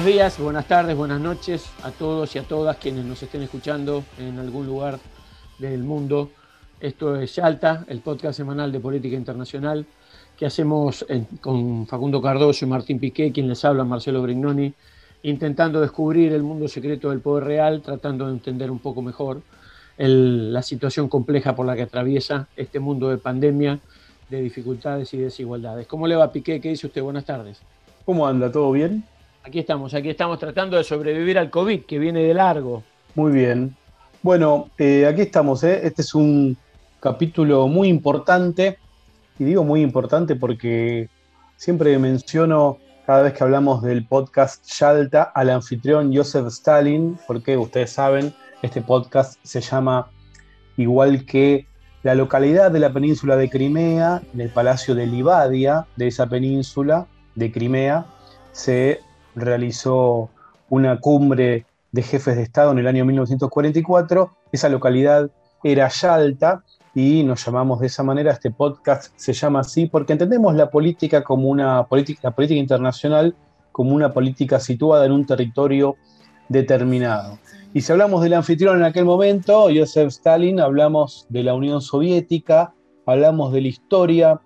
Buenos días, buenas tardes, buenas noches a todos y a todas quienes nos estén escuchando en algún lugar del mundo. Esto es Yalta, el podcast semanal de política internacional que hacemos con Facundo Cardoso y Martín Piqué, quien les habla, Marcelo Brignoni, intentando descubrir el mundo secreto del poder real, tratando de entender un poco mejor el- la situación compleja por la que atraviesa este mundo de pandemia, de dificultades y desigualdades. ¿Cómo le va Piqué? ¿Qué dice usted? Buenas tardes. ¿Cómo anda? ¿Todo bien? Aquí estamos, aquí estamos tratando de sobrevivir al COVID, que viene de largo. Muy bien. Bueno, eh, aquí estamos. ¿eh? Este es un capítulo muy importante. Y digo muy importante porque siempre menciono cada vez que hablamos del podcast Yalta al anfitrión Joseph Stalin, porque ustedes saben, este podcast se llama igual que la localidad de la península de Crimea, en el palacio de Livadia de esa península de Crimea, se realizó una cumbre de jefes de Estado en el año 1944. Esa localidad era Yalta y nos llamamos de esa manera. Este podcast se llama así porque entendemos la política como una política, la política internacional como una política situada en un territorio determinado. Y si hablamos del anfitrión en aquel momento, Joseph Stalin, hablamos de la Unión Soviética, hablamos de la historia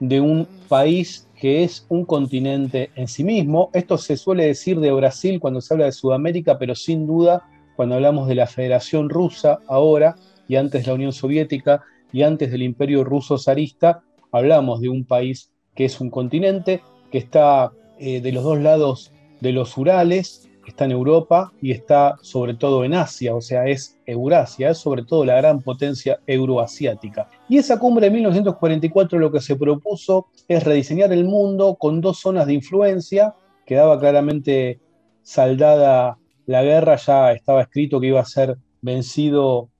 de un país que es un continente en sí mismo. Esto se suele decir de Brasil cuando se habla de Sudamérica, pero sin duda cuando hablamos de la Federación Rusa ahora y antes de la Unión Soviética y antes del Imperio Ruso zarista, hablamos de un país que es un continente, que está eh, de los dos lados de los Urales, está en Europa y está sobre todo en Asia, o sea, es Eurasia, es sobre todo la gran potencia euroasiática. Y esa cumbre de 1944 lo que se propuso es rediseñar el mundo con dos zonas de influencia, quedaba claramente saldada la guerra, ya estaba escrito que iba a ser vencido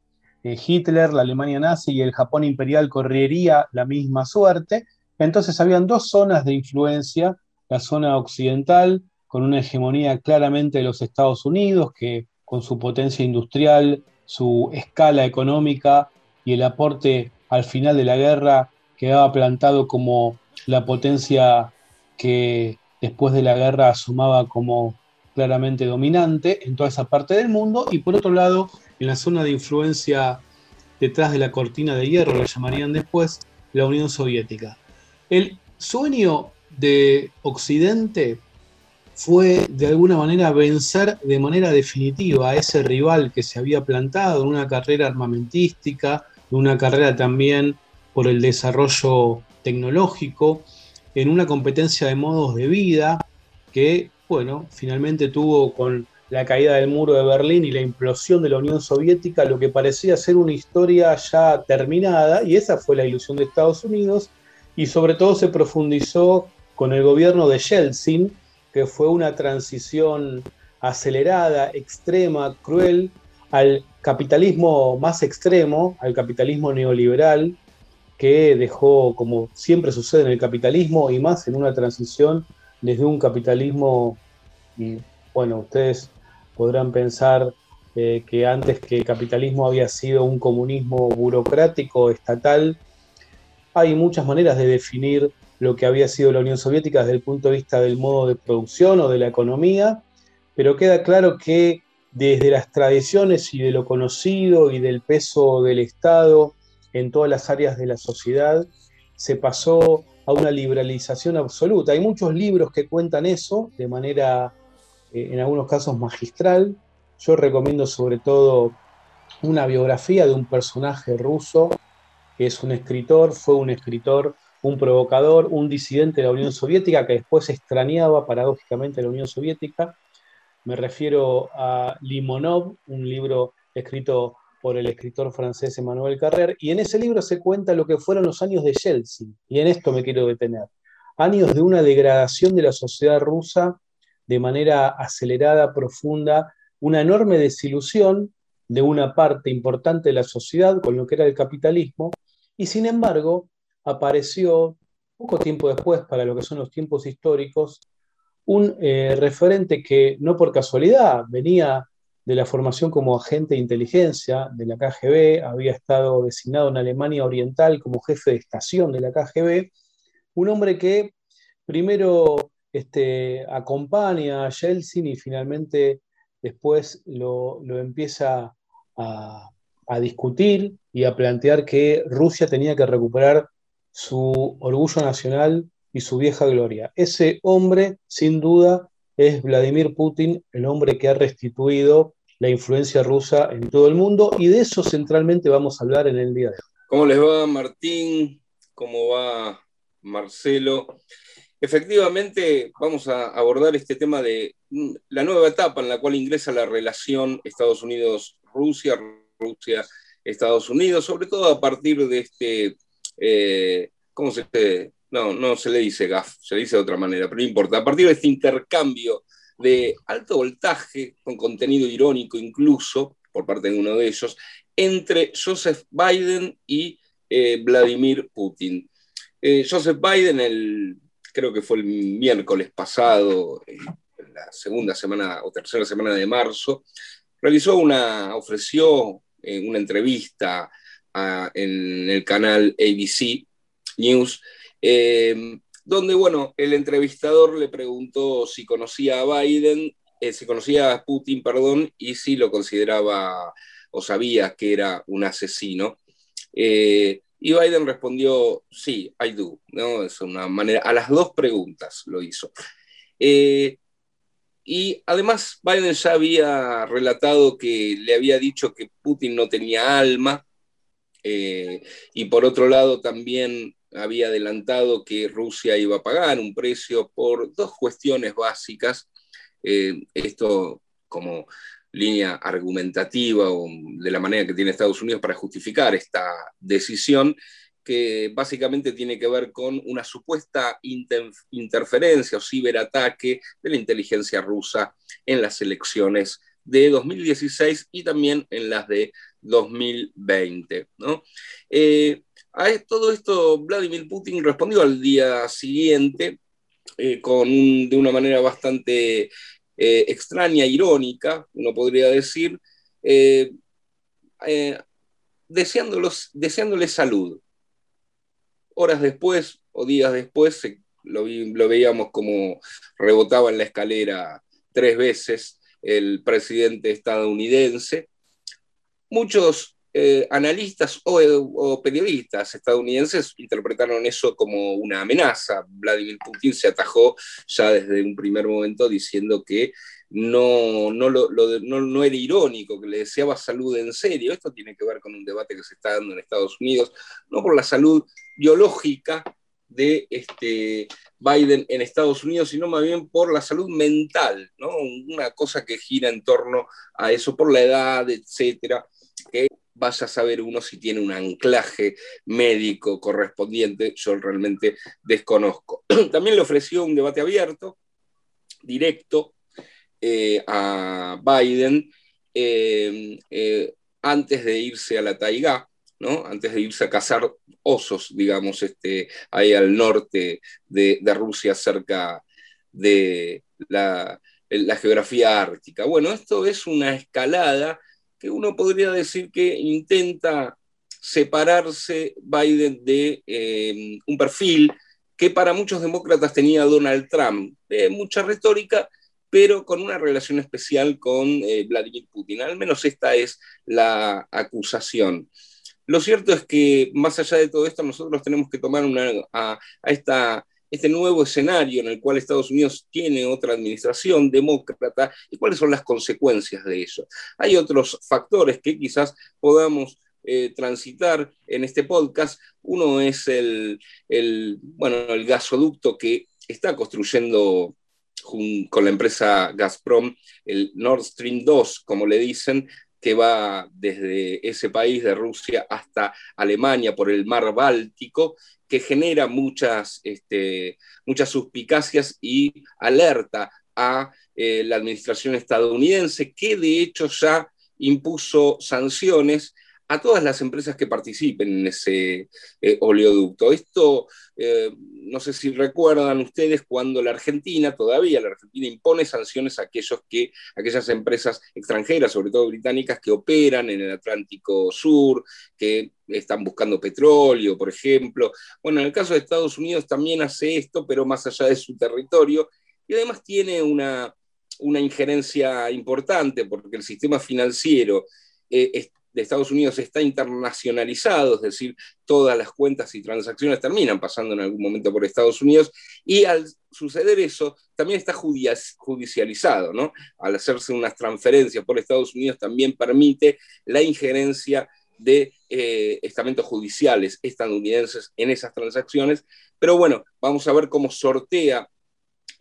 eh, Hitler, la Alemania nazi y el Japón imperial correría la misma suerte. Entonces habían dos zonas de influencia, la zona occidental, con una hegemonía claramente de los Estados Unidos, que con su potencia industrial, su escala económica y el aporte al final de la guerra quedaba plantado como la potencia que después de la guerra asomaba como claramente dominante en toda esa parte del mundo, y por otro lado, en la zona de influencia detrás de la cortina de hierro, la llamarían después, la Unión Soviética. El sueño de Occidente fue de alguna manera vencer de manera definitiva a ese rival que se había plantado en una carrera armamentística, en una carrera también por el desarrollo tecnológico, en una competencia de modos de vida que, bueno, finalmente tuvo con la caída del muro de Berlín y la implosión de la Unión Soviética lo que parecía ser una historia ya terminada, y esa fue la ilusión de Estados Unidos, y sobre todo se profundizó con el gobierno de Yeltsin, que fue una transición acelerada, extrema, cruel, al capitalismo más extremo, al capitalismo neoliberal, que dejó, como siempre sucede en el capitalismo, y más en una transición desde un capitalismo, y bueno, ustedes podrán pensar eh, que antes que el capitalismo había sido un comunismo burocrático, estatal, hay muchas maneras de definir lo que había sido la Unión Soviética desde el punto de vista del modo de producción o de la economía, pero queda claro que desde las tradiciones y de lo conocido y del peso del Estado en todas las áreas de la sociedad, se pasó a una liberalización absoluta. Hay muchos libros que cuentan eso de manera, eh, en algunos casos, magistral. Yo recomiendo sobre todo una biografía de un personaje ruso que es un escritor, fue un escritor, un provocador, un disidente de la Unión Soviética que después extrañaba paradójicamente la Unión Soviética. Me refiero a Limonov, un libro escrito por el escritor francés Emmanuel Carrer, y en ese libro se cuenta lo que fueron los años de Yeltsin, y en esto me quiero detener. años de una degradación de la sociedad rusa de manera acelerada, profunda, una enorme desilusión de una parte importante de la sociedad con lo que era el capitalismo, y sin embargo apareció poco tiempo después, para lo que son los tiempos históricos, un eh, referente que no por casualidad venía de la formación como agente de inteligencia de la KGB, había estado designado en Alemania Oriental como jefe de estación de la KGB, un hombre que primero este, acompaña a Yeltsin y finalmente después lo, empieza a, a, discutir y a plantear que Rusia tenía que recuperar su orgullo nacional y su vieja gloria. Ese hombre, sin duda, es Vladimir Putin, el hombre que ha restituido la influencia rusa en todo el mundo y de eso centralmente vamos a hablar en el día de hoy. ¿Cómo les va Martín? ¿Cómo va Marcelo? Efectivamente, vamos a abordar este tema de la nueva etapa en la cual ingresa la relación Estados Unidos-Rusia, Rusia-Estados Unidos, sobre todo a partir de este, eh, ¿cómo se dice? No, no se le dice GAF, se le dice de otra manera, pero no importa. A partir de este intercambio de alto voltaje, con contenido irónico incluso, por parte de uno de ellos, entre Joseph Biden y eh, Vladimir Putin. Eh, Joseph Biden, el creo que fue el miércoles pasado, en la segunda semana o tercera semana de marzo, realizó una, ofreció una entrevista en el canal ABC News, eh, donde, bueno, el entrevistador le preguntó si conocía a Biden, eh, si conocía a Putin, perdón, y si lo consideraba o sabía que era un asesino. Y Biden respondió, sí, I do, ¿no? Es una manera, a las dos preguntas lo hizo. Eh, y además Biden ya había relatado que le había dicho que Putin no tenía alma, eh, y por otro lado también había adelantado que Rusia iba a pagar un precio por dos cuestiones básicas. Eh, esto como línea argumentativa o de la manera que tiene Estados Unidos para justificar esta decisión, que básicamente tiene que ver con una supuesta interferencia o ciberataque de la inteligencia rusa en las elecciones de 2016 y también en las de 2020. Eh, a todo esto, Vladimir Putin respondió al día siguiente eh, con de una manera bastante eh, extraña, irónica, uno podría decir, deseándolos, deseándole salud. Horas después o días después lo, lo veíamos como rebotaba en la escalera tres veces el presidente estadounidense. Muchos eh, analistas o, periodistas estadounidenses interpretaron eso como una amenaza. Vladimir Putin se atajó ya desde un primer momento diciendo que no, no, lo, no, era irónico, que le deseaba salud en serio. Esto tiene que ver con un debate que se está dando en Estados Unidos, no por la salud biológica de este Biden en Estados Unidos, sino más bien por la salud mental, ¿no? una cosa que gira en torno a eso, por la edad, etcétera, vaya a saber uno si tiene un anclaje médico correspondiente, yo realmente desconozco. También le ofreció un debate abierto, directo, eh, a Biden eh, eh, antes de irse a la taiga, ¿no? antes de irse a cazar osos, digamos, este, ahí al norte de, Rusia, cerca de la, la geografía ártica. Bueno, esto es una escalada que uno podría decir que intenta separarse Biden de eh, un perfil que para muchos demócratas tenía Donald Trump, de mucha retórica, pero con una relación especial con eh, Vladimir Putin. Al menos esta es la acusación. Lo cierto es que más allá de todo esto, nosotros tenemos que tomar una, a, esta este nuevo escenario en el cual Estados Unidos tiene otra administración demócrata y cuáles son las consecuencias de eso. Hay otros factores que quizás podamos eh, transitar en este podcast. Uno es el, bueno, el gasoducto que está construyendo con la empresa Gazprom, el Nord Stream 2, como le dicen, que va desde ese país de Rusia hasta Alemania por el mar Báltico, que genera muchas, este, muchas suspicacias y alerta a eh, la administración estadounidense, que de hecho ya impuso sanciones a todas las empresas que participen en ese eh, oleoducto. Esto, eh, no sé si recuerdan ustedes cuando la Argentina, todavía la Argentina impone sanciones a aquellos que, aquellas empresas extranjeras, sobre todo británicas, que operan en el Atlántico Sur, que están buscando petróleo, por ejemplo. Bueno, en el caso de Estados Unidos también hace esto, pero más allá de su territorio, y además tiene una, una injerencia importante porque el sistema financiero eh, de Estados Unidos está internacionalizado, es decir, todas las cuentas y transacciones terminan pasando en algún momento por Estados Unidos, y al suceder eso, también está judicializado, ¿no? Al hacerse unas transferencias por Estados Unidos también permite la injerencia de eh, estamentos judiciales estadounidenses en esas transacciones, pero bueno, vamos a ver cómo sortea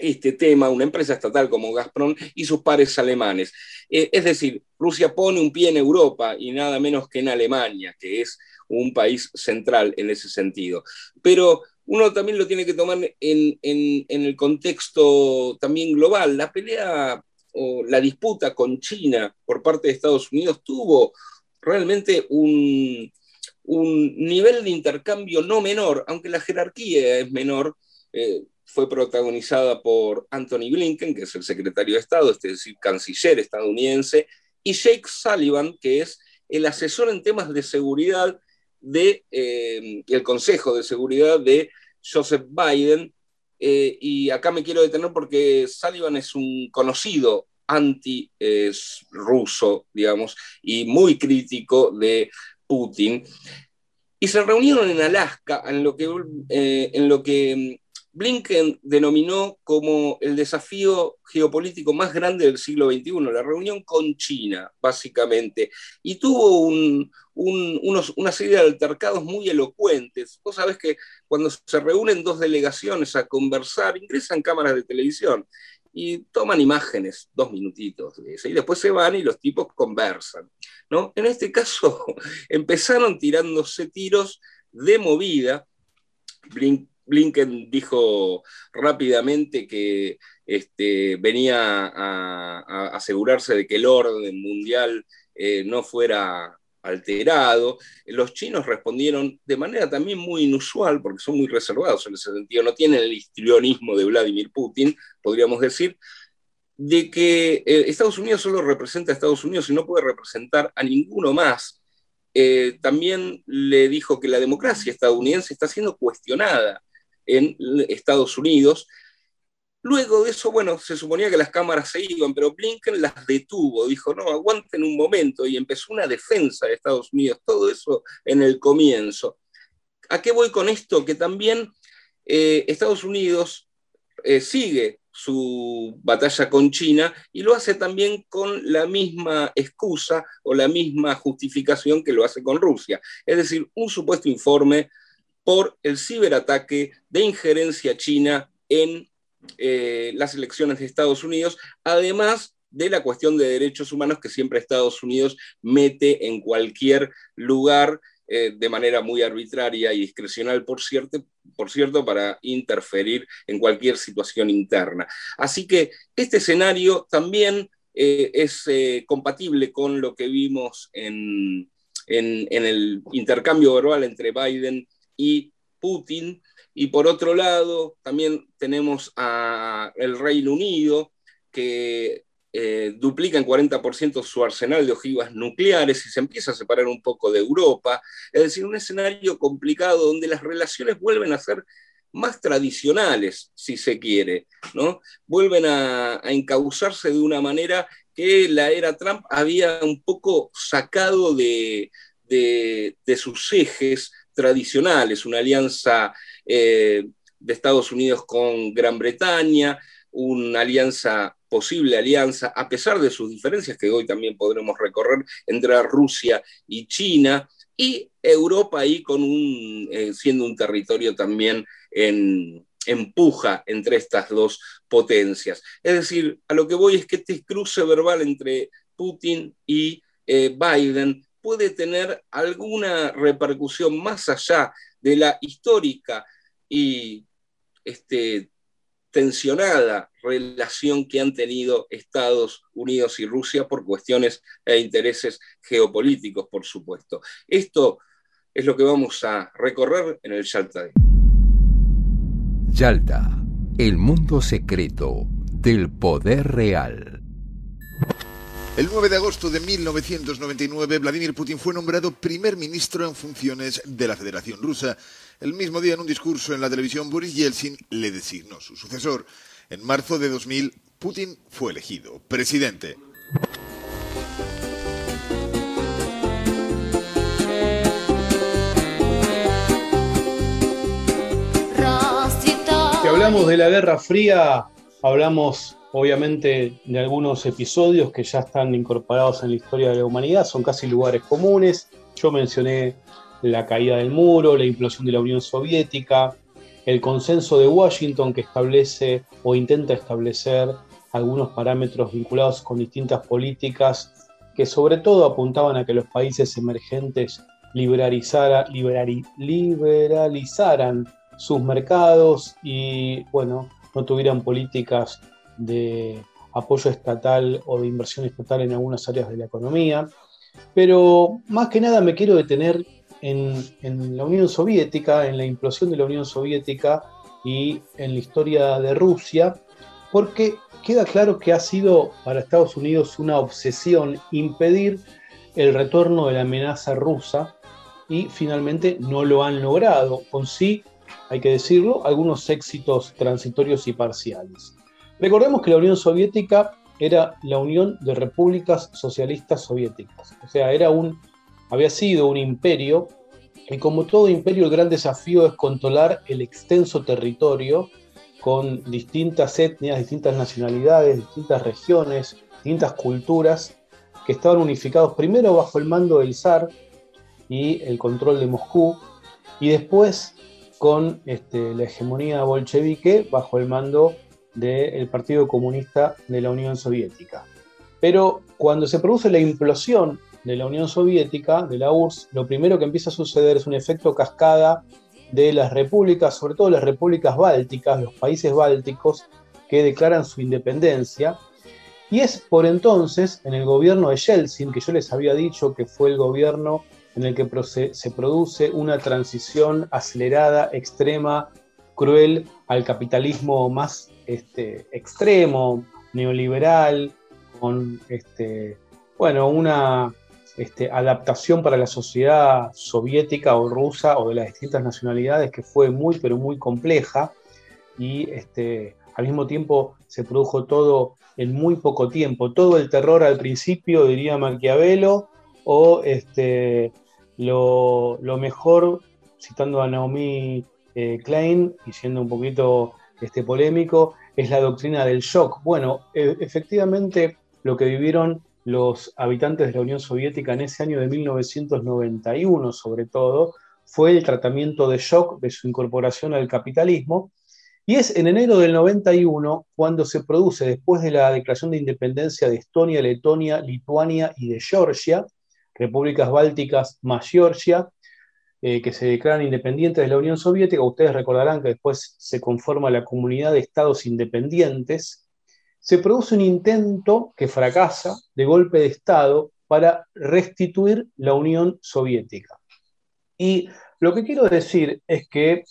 este tema una empresa estatal como Gazprom y sus pares alemanes. Eh, es decir, Rusia pone un pie en Europa y nada menos que en Alemania, que es un país central en ese sentido. Pero uno también lo tiene que tomar en, el contexto también global. La pelea o la disputa con China por parte de Estados Unidos tuvo realmente un, nivel de intercambio no menor, aunque la jerarquía es menor. Eh, fue protagonizada por Anthony Blinken, que es el secretario de Estado, es decir, canciller estadounidense, y Jake Sullivan, que es el asesor en temas de seguridad de, eh, Consejo de Seguridad de Joseph Biden. Eh, y acá me quiero detener porque Sullivan es un conocido anti-ruso, digamos, y muy crítico de Putin. Y se reunieron en Alaska, en lo que, eh, en lo que Blinken denominó como el desafío geopolítico más grande del siglo XXI, la reunión con China, básicamente, y tuvo una serie de altercados muy elocuentes. Vos sabés que cuando se reúnen dos delegaciones a conversar, ingresan cámaras de televisión y toman imágenes, dos minutitos y después se van y los tipos conversan. ¿no? En este caso, empezaron tirándose tiros de movida. Blinken Blinken dijo rápidamente que este, venía a, asegurarse de que el orden mundial eh, no fuera alterado. Los chinos respondieron de manera también muy inusual, porque son muy reservados en ese sentido, no tienen el histrionismo de Vladimir Putin, podríamos decir, de que eh, Estados Unidos solo representa a Estados Unidos y no puede representar a ninguno más. Eh, también le dijo que la democracia estadounidense está siendo cuestionada en Estados Unidos. Luego de eso, bueno, se suponía que las cámaras se iban, pero Blinken las detuvo, dijo, no, aguanten un momento, y empezó una defensa de Estados Unidos, todo eso en el comienzo. ¿A qué voy con esto? Que también eh, Estados Unidos eh, sigue su batalla con China y lo hace también con la misma excusa o la misma justificación que lo hace con Rusia. Es decir, un supuesto informe por el ciberataque de injerencia china en eh, las elecciones de Estados Unidos, además de la cuestión de derechos humanos que siempre Estados Unidos mete en cualquier lugar eh, de manera muy arbitraria y discrecional, por cierto, por cierto, para interferir en cualquier situación interna. Así que este escenario también eh, es compatible con lo que vimos en, en, el intercambio verbal entre Biden y Putin. Y por otro lado, también tenemos al Reino Unido, que eh, duplica en 40% su arsenal de ojivas nucleares y se empieza a separar un poco de Europa. Es decir, un escenario complicado donde las relaciones vuelven a ser más tradicionales, si se quiere, ¿no? Vuelven a, encauzarse de una manera que la era Trump había un poco sacado de, de sus ejes tradicionales, una alianza eh, de Estados Unidos con Gran Bretaña, una alianza, posible alianza, a pesar de sus diferencias que hoy también podremos recorrer entre Rusia y China, y Europa ahí con un, eh, siendo un territorio también en, empuja entre estas dos potencias. Es decir, a lo que voy es que este cruce verbal entre Putin y eh, Biden puede tener alguna repercusión más allá de la histórica y este, tensionada relación que han tenido Estados Unidos y Rusia por cuestiones e intereses geopolíticos, por supuesto. Esto es lo que vamos a recorrer en el Yalta. Yalta, el mundo secreto del poder real. El 9 de agosto de 1999, Vladimir Putin fue nombrado primer ministro en funciones de la Federación Rusa. El mismo día, en un discurso en la televisión, Boris Yeltsin le designó su sucesor. En marzo de 2000, Putin fue elegido presidente. Si hablamos de la Guerra Fría, hablamos obviamente de algunos episodios que ya están incorporados en la historia de la humanidad, son casi lugares comunes. Yo mencioné la caída del muro, la implosión de la Unión Soviética, el consenso de Washington que establece o intenta establecer algunos parámetros vinculados con distintas políticas que sobre todo apuntaban a que los países emergentes liberalizara, liberalizaran sus mercados y bueno, no tuvieran políticas de apoyo estatal o de inversión estatal en algunas áreas de la economía. Pero más que nada me quiero detener en, la Unión Soviética, en la implosión de la Unión Soviética y en la historia de Rusia, porque queda claro que ha sido para Estados Unidos una obsesión impedir el retorno de la amenaza rusa y finalmente no lo han logrado, con sí, hay que decirlo, algunos éxitos transitorios y parciales. Recordemos que la Unión Soviética era la Unión de Repúblicas Socialistas Soviéticas, o sea, era un, había sido un imperio y como todo imperio el gran desafío es controlar el extenso territorio con distintas etnias, distintas nacionalidades, distintas regiones, distintas culturas que estaban unificados primero bajo el mando del zar y el control de Moscú y después con este, la hegemonía bolchevique bajo el mando del Partido Comunista de la Unión Soviética. Pero cuando se produce la implosión de la Unión Soviética, de la URSS, lo primero que empieza a suceder es un efecto cascada de las repúblicas, sobre todo las repúblicas bálticas, los países bálticos, que declaran su independencia. Y es por entonces, en el gobierno de Yeltsin, que yo les había dicho que fue el gobierno en el que se produce una transición acelerada, extrema, cruel al capitalismo más este, extremo, neoliberal, con este, bueno, una este, adaptación para la sociedad soviética o rusa o de las distintas nacionalidades que fue muy, pero muy compleja y al mismo tiempo se produjo todo en muy poco tiempo. Todo el terror al principio, diría Maquiavelo, o lo, mejor, citando a Naomi eh, Klein y siendo un poquito este, polémico, es la doctrina del shock. Bueno, e, efectivamente lo que vivieron los habitantes de la Unión Soviética en ese año de 1991, sobre todo, fue el tratamiento de shock de su incorporación al capitalismo. Y es en enero del 91 cuando se produce, después de la declaración de independencia de Estonia, Letonia, Lituania y de Georgia, repúblicas bálticas más Georgia, eh, que se declaran independientes de la Unión Soviética, ustedes recordarán que después se conforma la comunidad de estados independientes, se produce un intento que fracasa de golpe de Estado para restituir la Unión Soviética. Y lo que quiero decir es que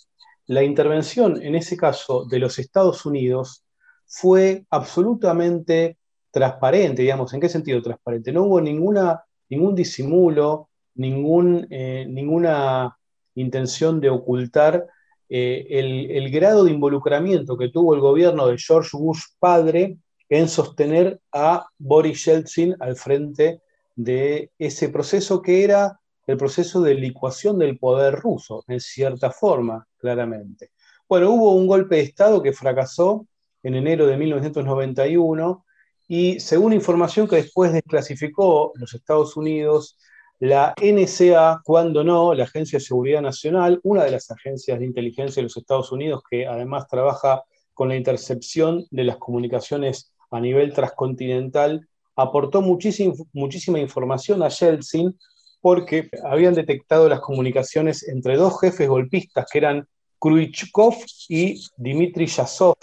la intervención, en ese caso, de los Estados Unidos fue absolutamente transparente, digamos, ¿en qué sentido transparente? No hubo ninguna, ningún disimulo, eh, ninguna intención de ocultar eh, el, grado de involucramiento que tuvo el gobierno de George Bush padre en sostener a Boris Yeltsin al frente de ese proceso que era el proceso de licuación del poder ruso, en cierta forma, claramente. Bueno, hubo un golpe de Estado que fracasó en enero de 1991 y según información que después desclasificó los Estados Unidos, la NSA, cuando no, la Agencia de Seguridad Nacional, una de las agencias de inteligencia de los Estados Unidos que además trabaja con la intercepción de las comunicaciones a nivel transcontinental aportó muchísima, información a Yeltsin porque habían detectado las comunicaciones entre dos jefes golpistas que eran Khrushchev y Dmitry Yazov,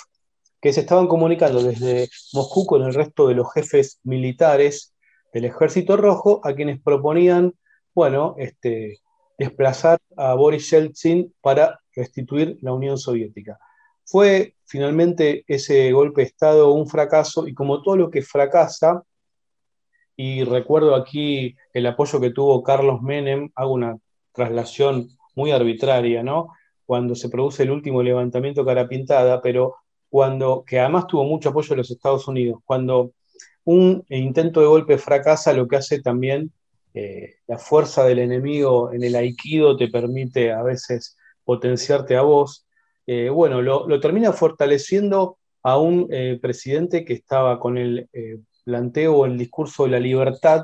que se estaban comunicando desde Moscú con el resto de los jefes militares del Ejército Rojo, a quienes proponían, bueno, este, desplazar a Boris Yeltsin para restituir la Unión Soviética. Fue finalmente ese golpe de Estado un fracaso y como todo lo que fracasa, y recuerdo aquí el apoyo que tuvo Carlos Menem, hago una traslación muy arbitraria, ¿no? Cuando se produce el último levantamiento cara pintada, pero cuando, que además tuvo mucho apoyo de los Estados Unidos, cuando un intento de golpe fracasa, lo que hace también eh, la fuerza del enemigo en el aikido te permite a veces potenciarte a vos. Eh, bueno, lo, termina fortaleciendo a un eh, presidente que estaba con el planteo el discurso de la libertad,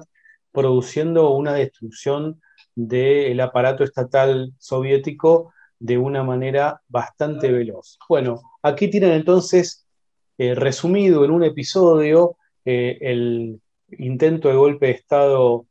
produciendo una destrucción del aparato estatal soviético de una manera bastante veloz. Bueno, aquí tienen entonces resumido en un episodio eh, el intento de golpe de Estado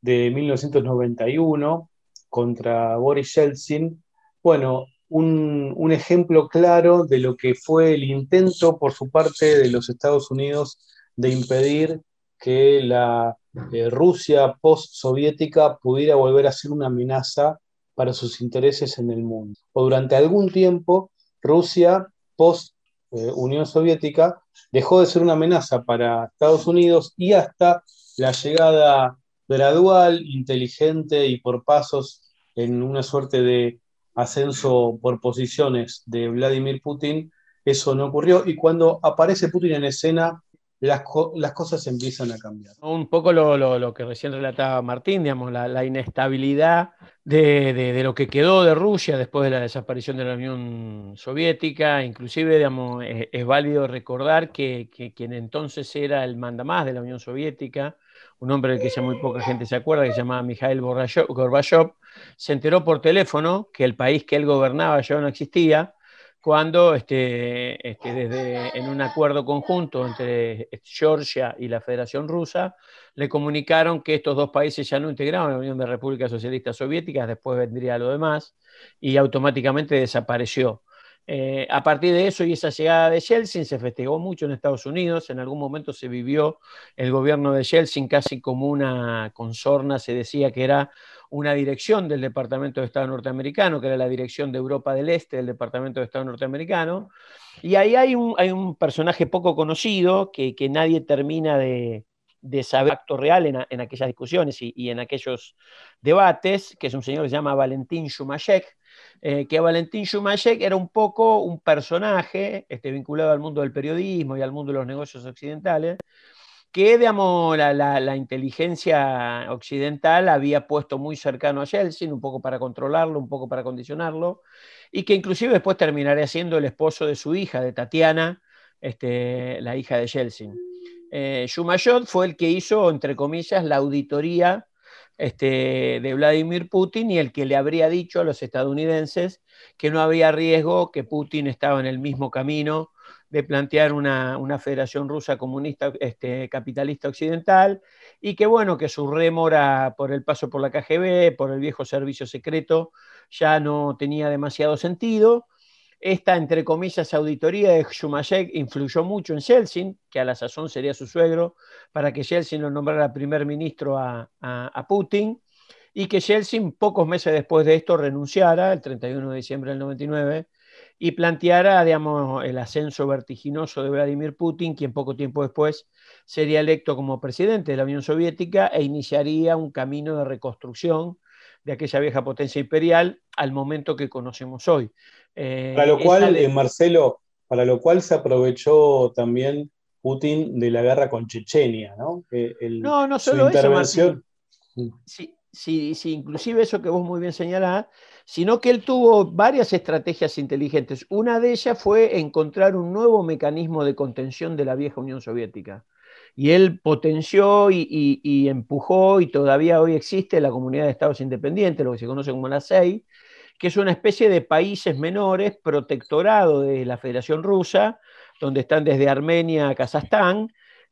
de 1991 contra Boris Yeltsin. Bueno, un, ejemplo claro de lo que fue el intento por su parte de los Estados Unidos de impedir que la eh, Rusia post-soviética pudiera volver a ser una amenaza para sus intereses en el mundo. O durante algún tiempo, Rusia post-Unión Soviética dejó de ser una amenaza para Estados Unidos y hasta la llegada gradual, inteligente y por pasos en una suerte de ascenso por posiciones de Vladimir Putin, eso no ocurrió. Y cuando aparece Putin en escena, las, las, cosas empiezan a cambiar. Un poco lo, lo, que recién relataba Martín, digamos, la, la inestabilidad de, de, lo que quedó de Rusia después de la desaparición de la Unión Soviética. Inclusive, digamos, es, válido recordar que, que, quien entonces era el mandamás de la Unión Soviética, un hombre del que ya muy poca gente se acuerda, que se llamaba Mikhail Gorbachev, se enteró por teléfono que el país que él gobernaba ya no existía cuando este, este, desde, en un acuerdo conjunto entre Georgia y la Federación Rusa le comunicaron que estos dos países ya no integraban la Unión de Repúblicas Socialistas Soviéticas, después vendría lo demás, y automáticamente desapareció. Eh, a partir de eso y esa llegada de Yeltsin se festejó mucho en Estados Unidos, en algún momento se vivió el gobierno de Yeltsin casi como una consorna, se decía que era una dirección del Departamento de Estado norteamericano, que era la dirección de Europa del Este del Departamento de Estado norteamericano. Y ahí hay un, hay un personaje poco conocido que, que nadie termina de, de saber acto real en, en aquellas discusiones y, y, en aquellos debates, que es un señor que se llama Valentín Shumashek, eh, que Valentín Shumashek era un poco un personaje este, vinculado al mundo del periodismo y al mundo de los negocios occidentales, que digamos, la, la, inteligencia occidental había puesto muy cercano a Yeltsin, un poco para controlarlo, un poco para condicionarlo, y que inclusive después terminaría siendo el esposo de su hija, de Tatiana, este, la hija de Yeltsin. Eh, fue el que hizo, entre comillas, la auditoría este, de Vladimir Putin y el que le habría dicho a los estadounidenses que no había riesgo, que Putin estaba en el mismo camino de plantear una, federación rusa comunista este, capitalista occidental y que bueno, que su rémora por el paso por la KGB, por el viejo servicio secreto, ya no tenía demasiado sentido. Esta, entre comillas, auditoría de Shumashek influyó mucho en Yeltsin, que a la sazón sería su suegro, para que Yeltsin lo nombrara primer ministro a, a Putin y que Yeltsin pocos meses después de esto renunciara, el 31 de diciembre del 99, y planteara, digamos, el ascenso vertiginoso de Vladimir Putin, quien poco tiempo después sería electo como presidente de la Unión Soviética e iniciaría un camino de reconstrucción de aquella vieja potencia imperial al momento que conocemos hoy. Eh, para lo cual, eh, Marcelo, para lo cual se aprovechó también Putin de la guerra con Chechenia, ¿no? no, no solo intervención. eso, sí, sí, inclusive eso que vos muy bien señalás, sino que él tuvo varias estrategias inteligentes. Una de ellas fue encontrar un nuevo mecanismo de contención de la vieja Unión Soviética. Y él potenció y, empujó, y todavía hoy existe la Comunidad de Estados Independientes, lo que se conoce como la SEI, que es una especie de países menores protectorado de la Federación Rusa, donde están desde Armenia a Kazajstán,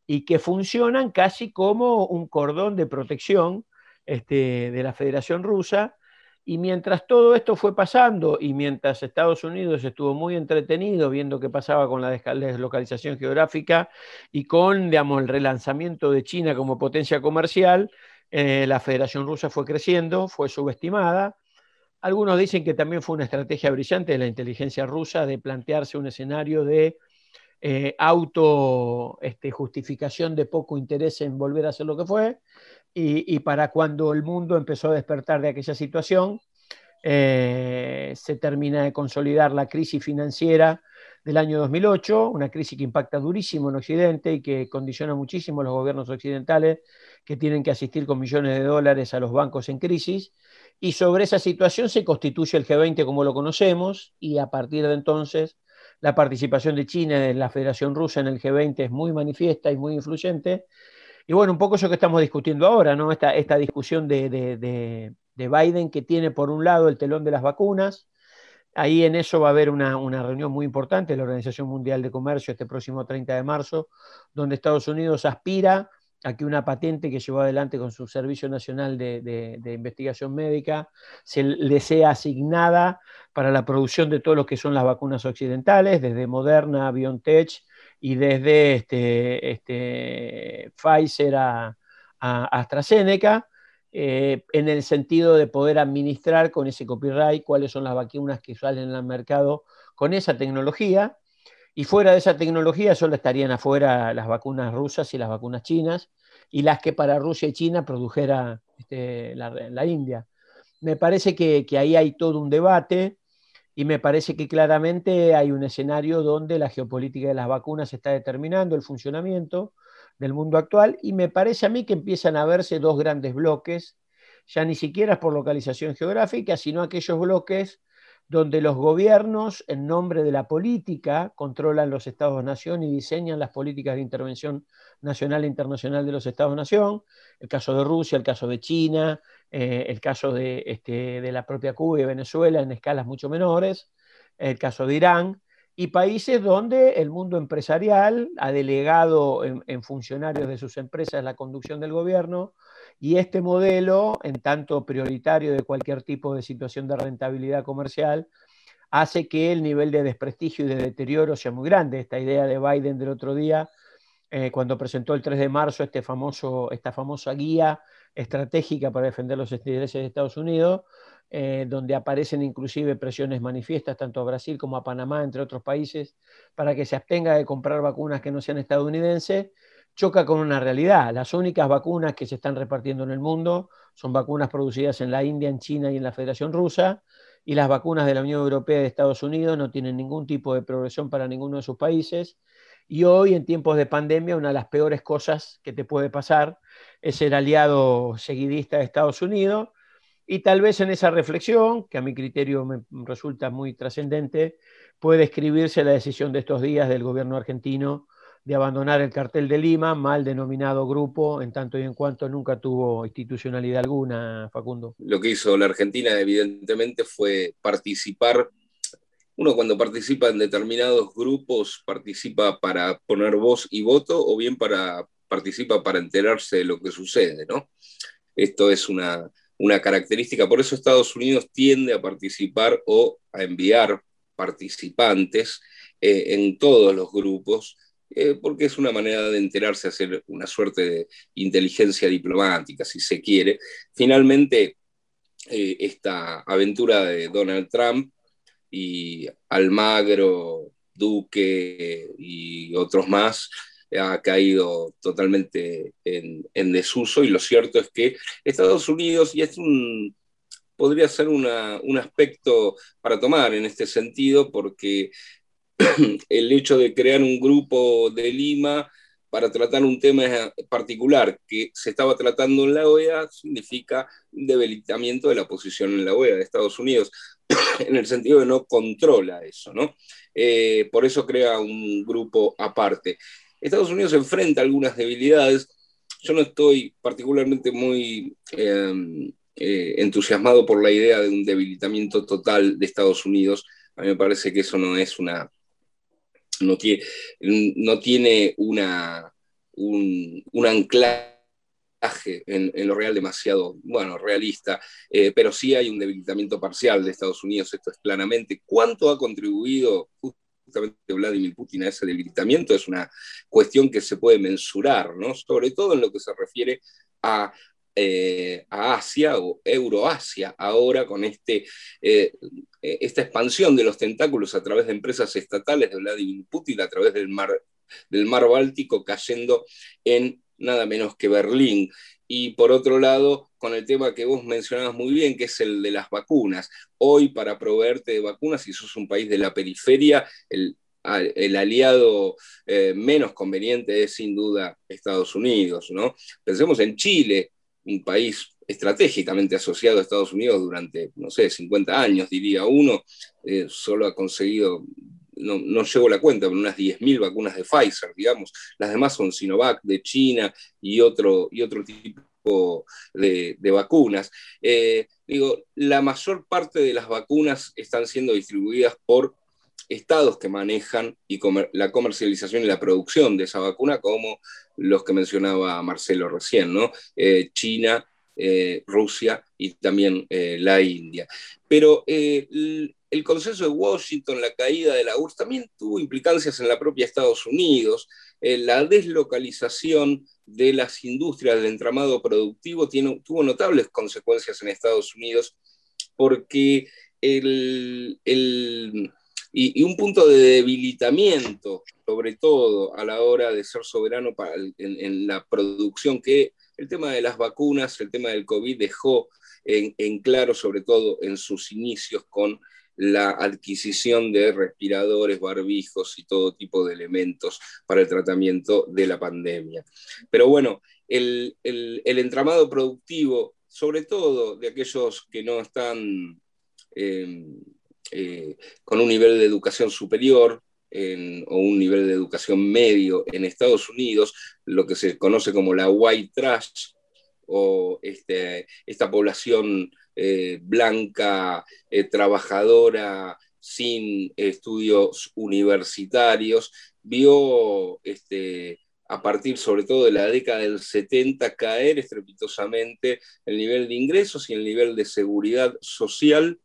y que funcionan casi como un cordón de protección este, de la Federación Rusa. Y mientras todo esto fue pasando y mientras Estados Unidos estuvo muy entretenido viendo qué pasaba con la deslocalización geográfica y con digamos, el relanzamiento de China como potencia comercial, eh, la Federación Rusa fue creciendo, fue subestimada. Algunos dicen que también fue una estrategia brillante de la inteligencia rusa de plantearse un escenario de eh, auto este, justificación de poco interés en volver a hacer lo que fue, y, para cuando el mundo empezó a despertar de aquella situación, eh, se termina de consolidar la crisis financiera del año 2008, una crisis que impacta durísimo en Occidente y que condiciona muchísimo a los gobiernos occidentales que tienen que asistir con millones de dólares a los bancos en crisis. Y sobre esa situación se constituye el G20 como lo conocemos y a partir de entonces la participación de China en la Federación Rusa en el G20 es muy manifiesta y muy influyente. Y bueno, un poco eso que estamos discutiendo ahora, ¿no? Esta, esta discusión de, de, Biden que tiene por un lado el telón de las vacunas. Ahí en eso va a haber una, una reunión muy importante de la Organización Mundial de Comercio este próximo 30 de marzo, donde Estados Unidos aspira a que una patente que llevó adelante con su Servicio Nacional de, Investigación Médica se le sea asignada para la producción de todo lo que son las vacunas occidentales, desde Moderna, BioNTech y desde este, este Pfizer a, AstraZeneca, eh, en el sentido de poder administrar con ese copyright cuáles son las vacunas que salen al mercado con esa tecnología y fuera de esa tecnología solo estarían afuera las vacunas rusas y las vacunas chinas, y las que para Rusia y China produjera este, la, India. Me parece que, ahí hay todo un debate y me parece que claramente hay un escenario donde la geopolítica de las vacunas está determinando el funcionamiento del mundo actual y me parece a mí que empiezan a verse dos grandes bloques, ya ni siquiera por localización geográfica, sino aquellos bloques donde los gobiernos, en nombre de la política, controlan los estados-nación y diseñan las políticas de intervención nacional e internacional de los estados-nación, el caso de Rusia, el caso de China, eh, el caso de, este, de, la propia Cuba y Venezuela en escalas mucho menores, el caso de Irán, y países donde el mundo empresarial ha delegado en funcionarios de sus empresas la conducción del gobierno, y este modelo, en tanto prioritario de cualquier tipo de situación de rentabilidad comercial, hace que el nivel de desprestigio y de deterioro sea muy grande. Esta idea de Biden del otro día, eh, cuando presentó el 3 de marzo este famoso, esta famosa guía estratégica para defender los intereses de Estados Unidos, eh, donde aparecen inclusive presiones manifiestas tanto a Brasil como a Panamá, entre otros países, para que se abstenga de comprar vacunas que no sean estadounidenses, choca con una realidad. Las únicas vacunas que se están repartiendo en el mundo son vacunas producidas en la India, en China y en la Federación Rusa, y las vacunas de la Unión Europea y de Estados Unidos no tienen ningún tipo de progresión para ninguno de sus países. Y hoy, en tiempos de pandemia, una de las peores cosas que te puede pasar es ser aliado seguidista de Estados Unidos. Y tal vez en esa reflexión, que a mi criterio me resulta muy trascendente, puede escribirse la decisión de estos días del gobierno argentino de abandonar el cartel de Lima, mal denominado grupo, en tanto y en cuanto nunca tuvo institucionalidad alguna, Facundo. Lo que hizo la Argentina, evidentemente, fue participar. Uno cuando participa en determinados grupos participa para poner voz y voto o bien para participa para enterarse de lo que sucede, ¿no? Esto es una, una característica, por eso Estados Unidos tiende a participar o a enviar participantes eh, en todos los grupos eh, porque es una manera de enterarse, hacer una suerte de inteligencia diplomática, si se quiere. Finalmente, eh, esta aventura de Donald Trump y Almagro, Duque y otros más ha caído totalmente en, desuso. Y lo cierto es que Estados Unidos, y podría ser un aspecto para tomar en este sentido, porque el hecho de crear un grupo de Lima para tratar un tema particular que se estaba tratando en la OEA significa un debilitamiento de la posición en la OEA de Estados Unidos, en el sentido de no controla eso, ¿no? Eh, por eso crea un grupo aparte. Estados Unidos enfrenta algunas debilidades. Yo no estoy particularmente muy em, eh, entusiasmado por la idea de un debilitamiento total de Estados Unidos. A mí me parece que eso no es una no tiene, no tiene una, un, un anclaje en, lo real demasiado, bueno, realista, eh, pero sí hay un debilitamiento parcial de Estados Unidos, esto es claramente. ¿Cuánto ha contribuido justamente Vladimir Putin a ese debilitamiento? Es una cuestión que se puede mensurar, ¿no? Sobre todo en lo que se refiere a eh, a Asia o Euroasia ahora con este, eh, esta expansión de los tentáculos a través de empresas estatales de Vladimir Putin, a través del mar, del mar Báltico cayendo en nada menos que Berlín. Y por otro lado, con el tema que vos mencionabas muy bien, que es el de las vacunas. Hoy, para proveerte de vacunas, si sos un país de la periferia, el, aliado eh, menos conveniente es sin duda Estados Unidos. ¿no? Pensemos en Chile, un país estratégicamente asociado a Estados Unidos durante, no sé, 50 años, diría uno, eh, solo ha conseguido no, no llevo la cuenta, pero unas 10.000 vacunas de Pfizer, digamos. Las demás son Sinovac de China y otro, y otro tipo de, vacunas. Eh, digo, la mayor parte de las vacunas están siendo distribuidas por estados que manejan y la comercialización y la producción de esa vacuna, como los que mencionaba Marcelo recién, ¿no? Eh, China, eh, Rusia y también la India. Pero el consenso de Washington, la caída de la URSS, también tuvo implicancias en la propia Estados Unidos. Eh, la deslocalización de las industrias del entramado productivo tuvo notables consecuencias en Estados Unidos porque el, y, un punto de debilitamiento, sobre todo a la hora de ser soberano en, la producción, que el tema de las vacunas, el tema del COVID dejó en claro, sobre todo en sus inicios con la adquisición de respiradores, barbijos y todo tipo de elementos para el tratamiento de la pandemia. Pero bueno, el, entramado productivo, sobre todo de aquellos que no están em, eh, con un nivel de educación superior, o un nivel de educación medio en Estados Unidos, lo que se conoce como la white trash, o este, esta población eh, blanca, eh, trabajadora, sin estudios universitarios, vio este, a partir sobre todo de la década del 70 caer estrepitosamente el nivel de ingresos y el nivel de seguridad social,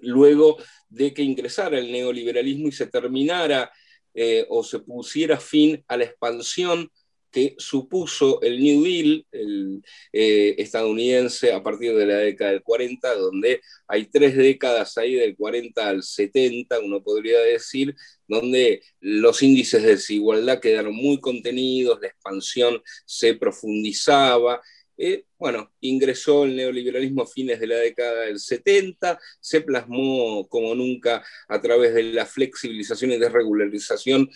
luego de que ingresara el neoliberalismo y se terminara eh, o se pusiera fin a la expansión que supuso el New Deal el, eh, estadounidense a partir de la década del 40, donde hay tres décadas ahí del 40 al 70, uno podría decir, donde los índices de desigualdad quedaron muy contenidos, la expansión se profundizaba. Eh, bueno, ingresó el neoliberalismo a fines de la década del 70, se plasmó como nunca a través de la flexibilización y desregularización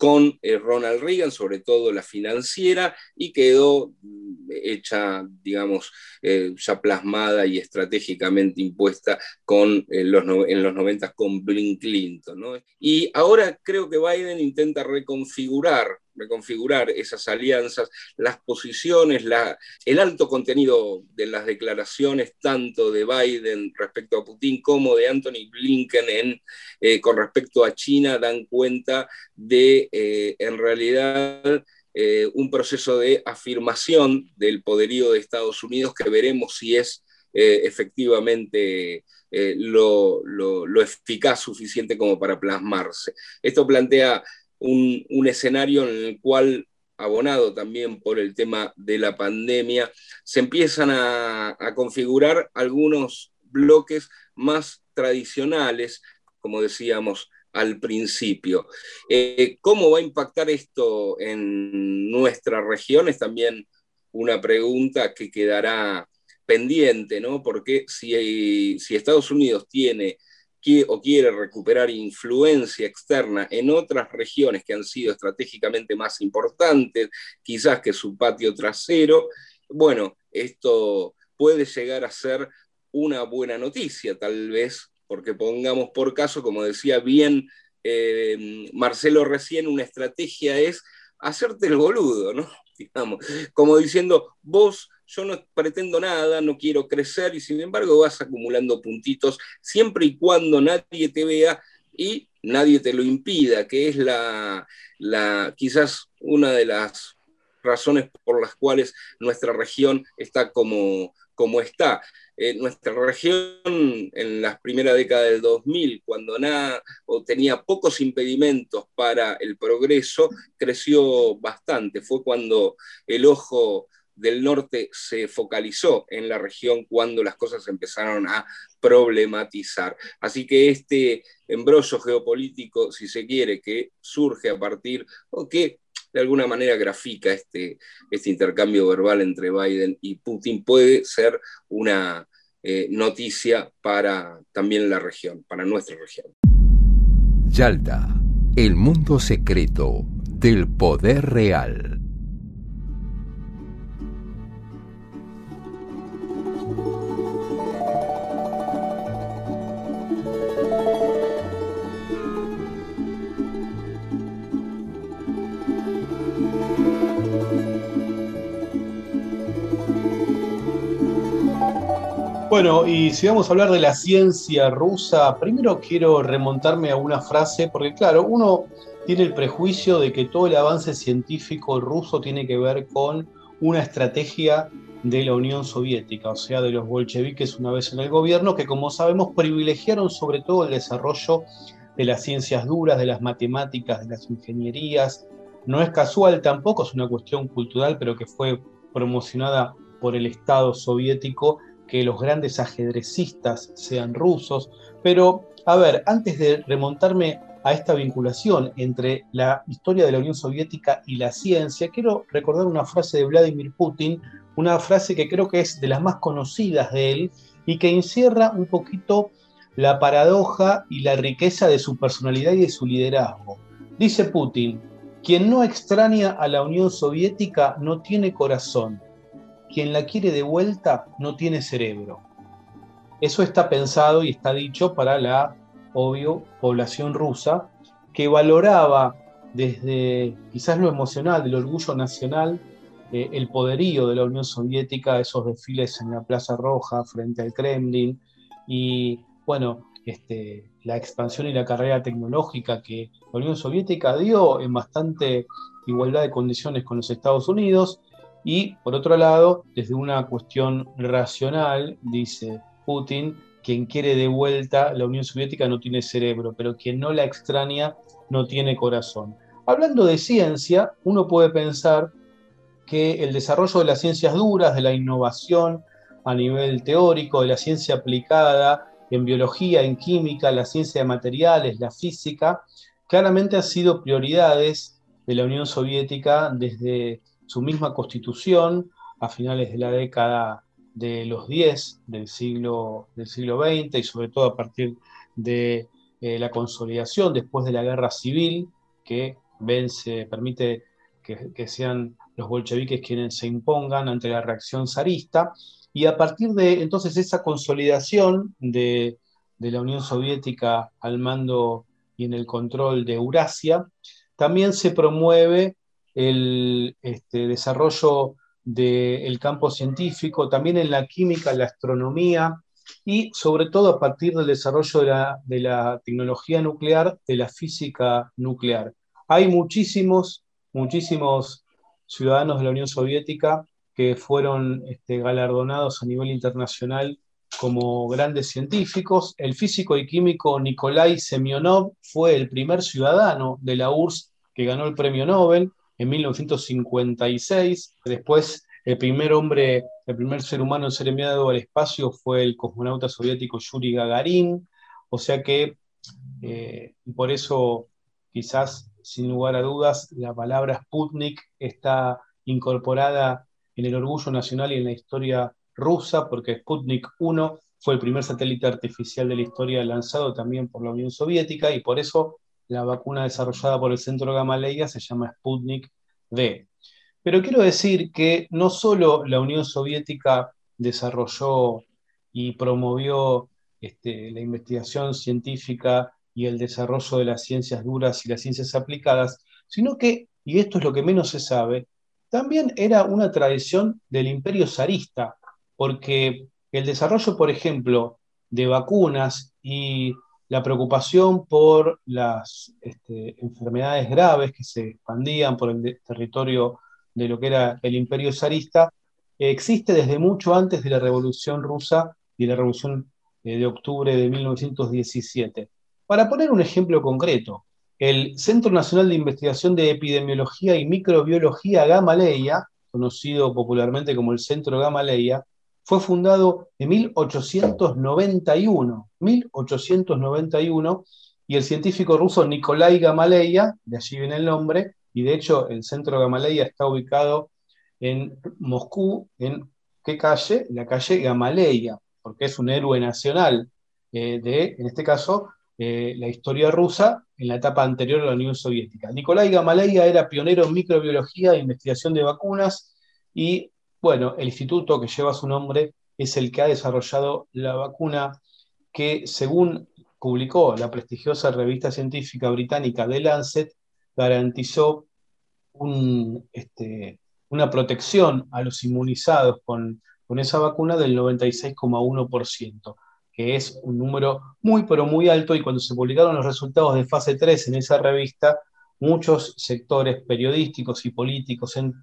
con eh, Ronald Reagan, sobre todo la financiera, y quedó mm, hecha, digamos, eh, ya plasmada y estratégicamente impuesta con, eh, los en los 90 con Bill Clinton. Y ahora creo que Biden intenta reconfigurar reconfigurar esas alianzas, las posiciones, la, el alto contenido de las declaraciones tanto de Biden respecto a Putin como de Anthony Blinken en, eh, con respecto a China dan cuenta de, eh, en realidad, eh, un proceso de afirmación del poderío de Estados Unidos que veremos si es efectivamente lo, lo, eficaz suficiente como para plasmarse. Esto plantea un, escenario en el cual, abonado también por el tema de la pandemia, se empiezan a, configurar algunos bloques más tradicionales, como decíamos al principio. Eh, ¿Cómo va a impactar esto en nuestra región? Es también una pregunta que quedará pendiente, ¿no? Porque si, si Estados Unidos tiene o quiere recuperar influencia externa en otras regiones que han sido estratégicamente más importantes, quizás que su patio trasero, bueno, esto puede llegar a ser una buena noticia, tal vez, porque pongamos por caso, como decía bien eh, Marcelo recién, una estrategia es hacerte el boludo, ¿no? Digamos, como diciendo, vos yo no pretendo nada, no quiero crecer y sin embargo vas acumulando puntitos siempre y cuando nadie te vea y nadie te lo impida, que es la, la quizás una de las razones por las cuales nuestra región está como, como está. Eh, nuestra región en las primeras décadas del 2000, cuando nada o tenía pocos impedimentos para el progreso, creció bastante. Fue cuando el ojo del norte se focalizó en la región cuando las cosas empezaron a problematizar. Así que este embrollo geopolítico, si se quiere, que surge a partir, o que de alguna manera grafica este, este intercambio verbal entre Biden y Putin, puede ser una eh, noticia para también la región, para nuestra región. Yalta, el mundo secreto del poder real. Bueno, y si vamos a hablar de la ciencia rusa, primero quiero remontarme a una frase, porque claro, uno tiene el prejuicio de que todo el avance científico ruso tiene que ver con una estrategia de la Unión Soviética, o sea, de los bolcheviques una vez en el gobierno, que como sabemos privilegiaron sobre todo el desarrollo de las ciencias duras, de las matemáticas, de las ingenierías. No es casual tampoco, es una cuestión cultural, pero que fue promocionada por el Estado soviético que los grandes ajedrecistas sean rusos, pero a ver, antes de remontarme a esta vinculación entre la historia de la Unión Soviética y la ciencia, quiero recordar una frase de Vladimir Putin, una frase que creo que es de las más conocidas de él y que encierra un poquito la paradoja y la riqueza de su personalidad y de su liderazgo. Dice Putin, quien no extraña a la Unión Soviética no tiene corazón, quien la quiere de vuelta no tiene cerebro. Eso está pensado y está dicho para la, obvio, población rusa, que valoraba desde quizás lo emocional, del orgullo nacional, eh, el poderío de la Unión Soviética, esos desfiles en la Plaza Roja frente al Kremlin, y bueno, este, la expansión y la carrera tecnológica que la Unión Soviética dio en bastante igualdad de condiciones con los Estados Unidos, y por otro lado, desde una cuestión racional, dice Putin, quien quiere de vuelta la Unión Soviética no tiene cerebro, pero quien no la extraña no tiene corazón. Hablando de ciencia, uno puede pensar que el desarrollo de las ciencias duras, de la innovación a nivel teórico, de la ciencia aplicada en biología, en química, la ciencia de materiales, la física, claramente han sido prioridades de la Unión Soviética desde su misma constitución a finales de la década de los 10 del siglo, del siglo XX y sobre todo a partir de eh, la consolidación después de la guerra civil que vence, permite que, sean los bolcheviques quienes se impongan ante la reacción zarista. Y a partir de entonces esa consolidación de, de la Unión Soviética al mando y en el control de Eurasia, también se promueve el este, desarrollo del campo científico, también en la química, la astronomía y sobre todo a partir del desarrollo de la, tecnología nuclear, de la física nuclear. Hay muchísimos, muchísimos ciudadanos de la Unión Soviética que fueron este, galardonados a nivel internacional como grandes científicos. El físico y químico Nikolai Semyonov fue el primer ciudadano de la URSS que ganó el premio Nobel en 1956. Después, el primer hombre, el primer ser humano en ser enviado al espacio fue el cosmonauta soviético Yuri Gagarin. O sea que, eh, por eso, quizás, sin lugar a dudas, la palabra Sputnik está incorporada en el orgullo nacional y en la historia rusa, porque Sputnik 1 fue el primer satélite artificial de la historia lanzado también por la Unión Soviética y por eso la vacuna desarrollada por el Centro Gamaleya se llama Sputnik V. Pero quiero decir que no solo la Unión Soviética desarrolló y promovió este, la investigación científica y el desarrollo de las ciencias duras y las ciencias aplicadas, sino que, y esto es lo que menos se sabe, también era una tradición del imperio zarista, porque el desarrollo, por ejemplo, de vacunas y la preocupación por las este, enfermedades graves que se expandían por el territorio de lo que era el imperio zarista, existe desde mucho antes de la Revolución Rusa y la Revolución eh, de octubre de 1917. Para poner un ejemplo concreto, el Centro Nacional de Investigación de Epidemiología y Microbiología Gamaleya, conocido popularmente como el Centro Gamaleya, fue fundado en 1891, 1891, y el científico ruso Nikolai Gamaleya, de allí viene el nombre, y de hecho el Centro Gamaleya está ubicado en Moscú, ¿en qué calle? La calle Gamaleya, porque es un héroe nacional eh, de, en este caso, eh, la historia rusa en la etapa anterior a la Unión Soviética. Nikolai Gamaleya era pionero en microbiología e investigación de vacunas y, bueno, el instituto que lleva su nombre es el que ha desarrollado la vacuna que, según publicó la prestigiosa revista científica británica The Lancet, garantizó este, una protección a los inmunizados con, con esa vacuna del 96,1% que es un número muy, pero muy alto, y cuando se publicaron los resultados de fase 3 en esa revista, muchos sectores periodísticos y políticos en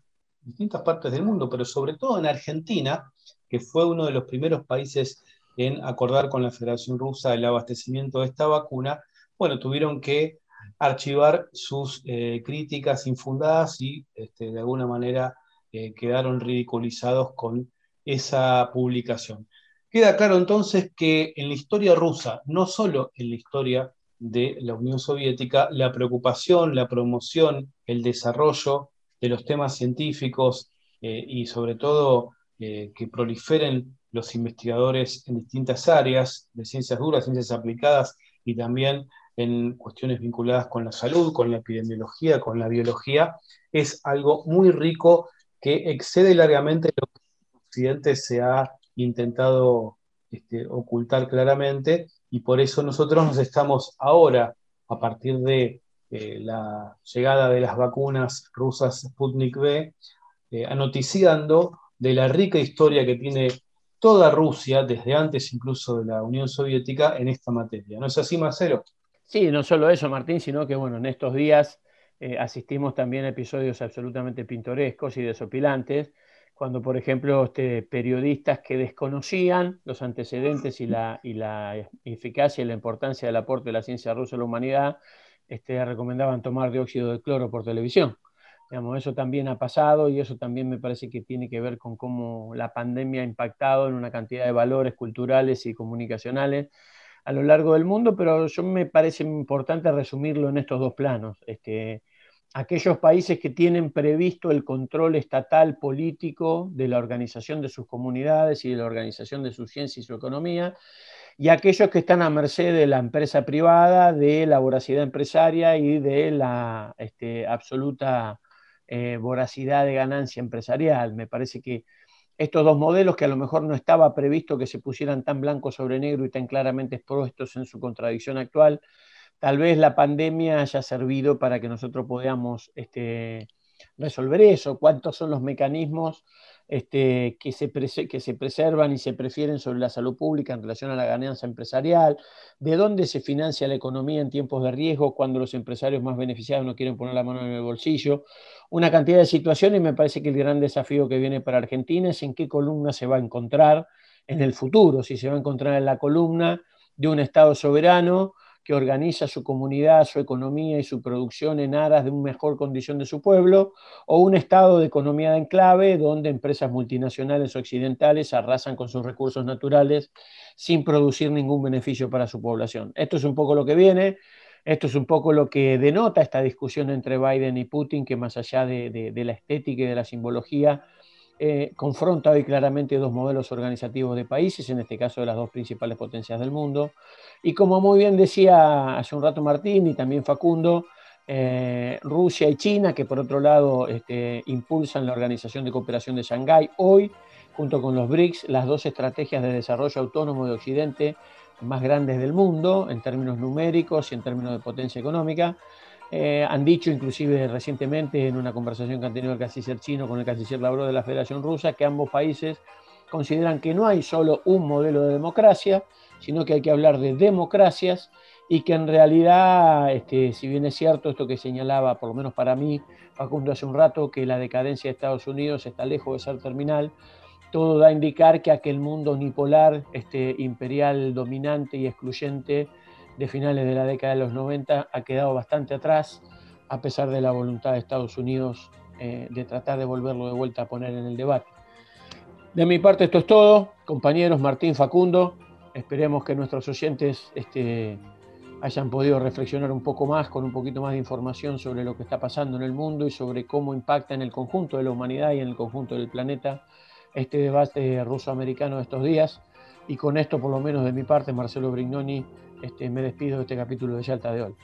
distintas partes del mundo, pero sobre todo en Argentina, que fue uno de los primeros países en acordar con la Federación Rusa el abastecimiento de esta vacuna, bueno, tuvieron que archivar sus eh, críticas infundadas y este, de alguna manera eh, quedaron ridiculizados con esa publicación. Queda claro entonces que en la historia rusa, no solo en la historia de la Unión Soviética, la preocupación, la promoción, el desarrollo de los temas científicos eh, y sobre todo eh, que proliferen los investigadores en distintas áreas de ciencias duras, ciencias aplicadas y también en cuestiones vinculadas con la salud, con la epidemiología, con la biología, es algo muy rico que excede largamente lo que en Occidente se ha intentado este, ocultar claramente y por eso nosotros nos estamos ahora, a partir de eh, la llegada de las vacunas rusas Sputnik V, eh, anoticiando de la rica historia que tiene toda Rusia, desde antes incluso de la Unión Soviética, en esta materia. ¿No es así, Marcelo? Sí, no solo eso, Martín, sino que bueno, en estos días eh, asistimos también a episodios absolutamente pintorescos y desopilantes cuando, por ejemplo, este, periodistas que desconocían los antecedentes y la, y la, eficacia y la importancia del aporte de la ciencia rusa a la humanidad, este, recomendaban tomar dióxido de cloro por televisión. Digamos, eso también ha pasado y eso también me parece que tiene que ver con cómo la pandemia ha impactado en una cantidad de valores culturales y comunicacionales a lo largo del mundo, pero yo me parece importante resumirlo en estos dos planos. Este, aquellos países que tienen previsto el control estatal político de la organización de sus comunidades y de la organización de su ciencia y su economía, y aquellos que están a merced de la empresa privada, de la voracidad empresaria y de la este, absoluta eh, voracidad de ganancia empresarial. Me parece que estos dos modelos que a lo mejor no estaba previsto que se pusieran tan blanco sobre negro y tan claramente expuestos en su contradicción actual, tal vez la pandemia haya servido para que nosotros podamos este, resolver eso, cuántos son los mecanismos este, que, se que se preservan y se prefieren sobre la salud pública en relación a la ganancia empresarial, de dónde se financia la economía en tiempos de riesgo cuando los empresarios más beneficiados no quieren poner la mano en el bolsillo, una cantidad de situaciones y me parece que el gran desafío que viene para Argentina es en qué columna se va a encontrar en el futuro, si se va a encontrar en la columna de un Estado soberano, que organiza su comunidad, su economía y su producción en aras de una mejor condición de su pueblo, o un estado de economía de enclave donde empresas multinacionales occidentales arrasan con sus recursos naturales sin producir ningún beneficio para su población. Esto es un poco lo que viene, esto es un poco lo que denota esta discusión entre Biden y Putin, que más allá de, la estética y de la simbología, eh, confronta hoy claramente dos modelos organizativos de países, en este caso de las dos principales potencias del mundo. Y como muy bien decía hace un rato Martín y también Facundo, eh, Rusia y China, que por otro lado este, impulsan la Organización de Cooperación de Shanghái, hoy, junto con los BRICS, las dos estrategias de desarrollo autónomo de Occidente más grandes del mundo, en términos numéricos y en términos de potencia económica, eh, han dicho inclusive recientemente en una conversación que han tenido el canciller chino con el canciller Lavrov de la Federación Rusa, que ambos países consideran que no hay solo un modelo de democracia, sino que hay que hablar de democracias y que en realidad, este, si bien es cierto esto que señalaba, por lo menos para mí, Facundo hace un rato, que la decadencia de Estados Unidos está lejos de ser terminal, todo da a indicar que aquel mundo unipolar, este, imperial, dominante y excluyente de finales de la década de los 90 ha quedado bastante atrás, a pesar de la voluntad de Estados Unidos eh, de tratar de volverlo de vuelta a poner en el debate. De mi parte esto es todo, compañeros Martín Facundo, esperemos que nuestros oyentes este, hayan podido reflexionar un poco más, con un poquito más de información sobre lo que está pasando en el mundo y sobre cómo impacta en el conjunto de la humanidad y en el conjunto del planeta este debate ruso-americano de estos días. Y con esto, por lo menos de mi parte, Marcelo Brignoni, este, me despido de este capítulo de Yalta de hoy.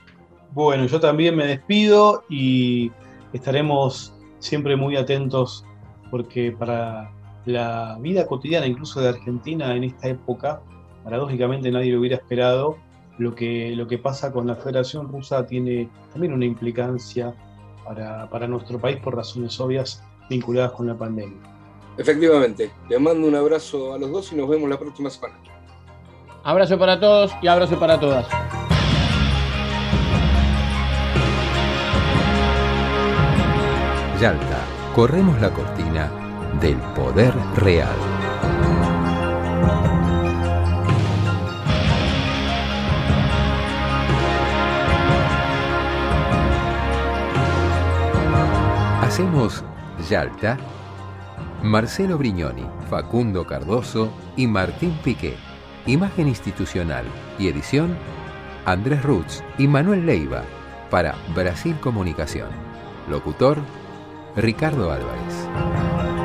Bueno, yo también me despido y estaremos siempre muy atentos porque para la vida cotidiana, incluso de Argentina en esta época, paradójicamente nadie lo hubiera esperado, lo que, lo que pasa con la Federación Rusa tiene también una implicancia para, para nuestro país por razones obvias vinculadas con la pandemia. Efectivamente, les mando un abrazo a los dos y nos vemos la próxima semana. Abrazo para todos y abrazo para todas. Yalta, corremos la cortina del poder real. Hacemos Yalta, Marcelo Brignoni, Facundo Cardoso y Martín Piqué. Imagen institucional y edición, Andrés Rutz y Manuel Leiva para Brasil Comunicación. Locutor, Ricardo Álvarez.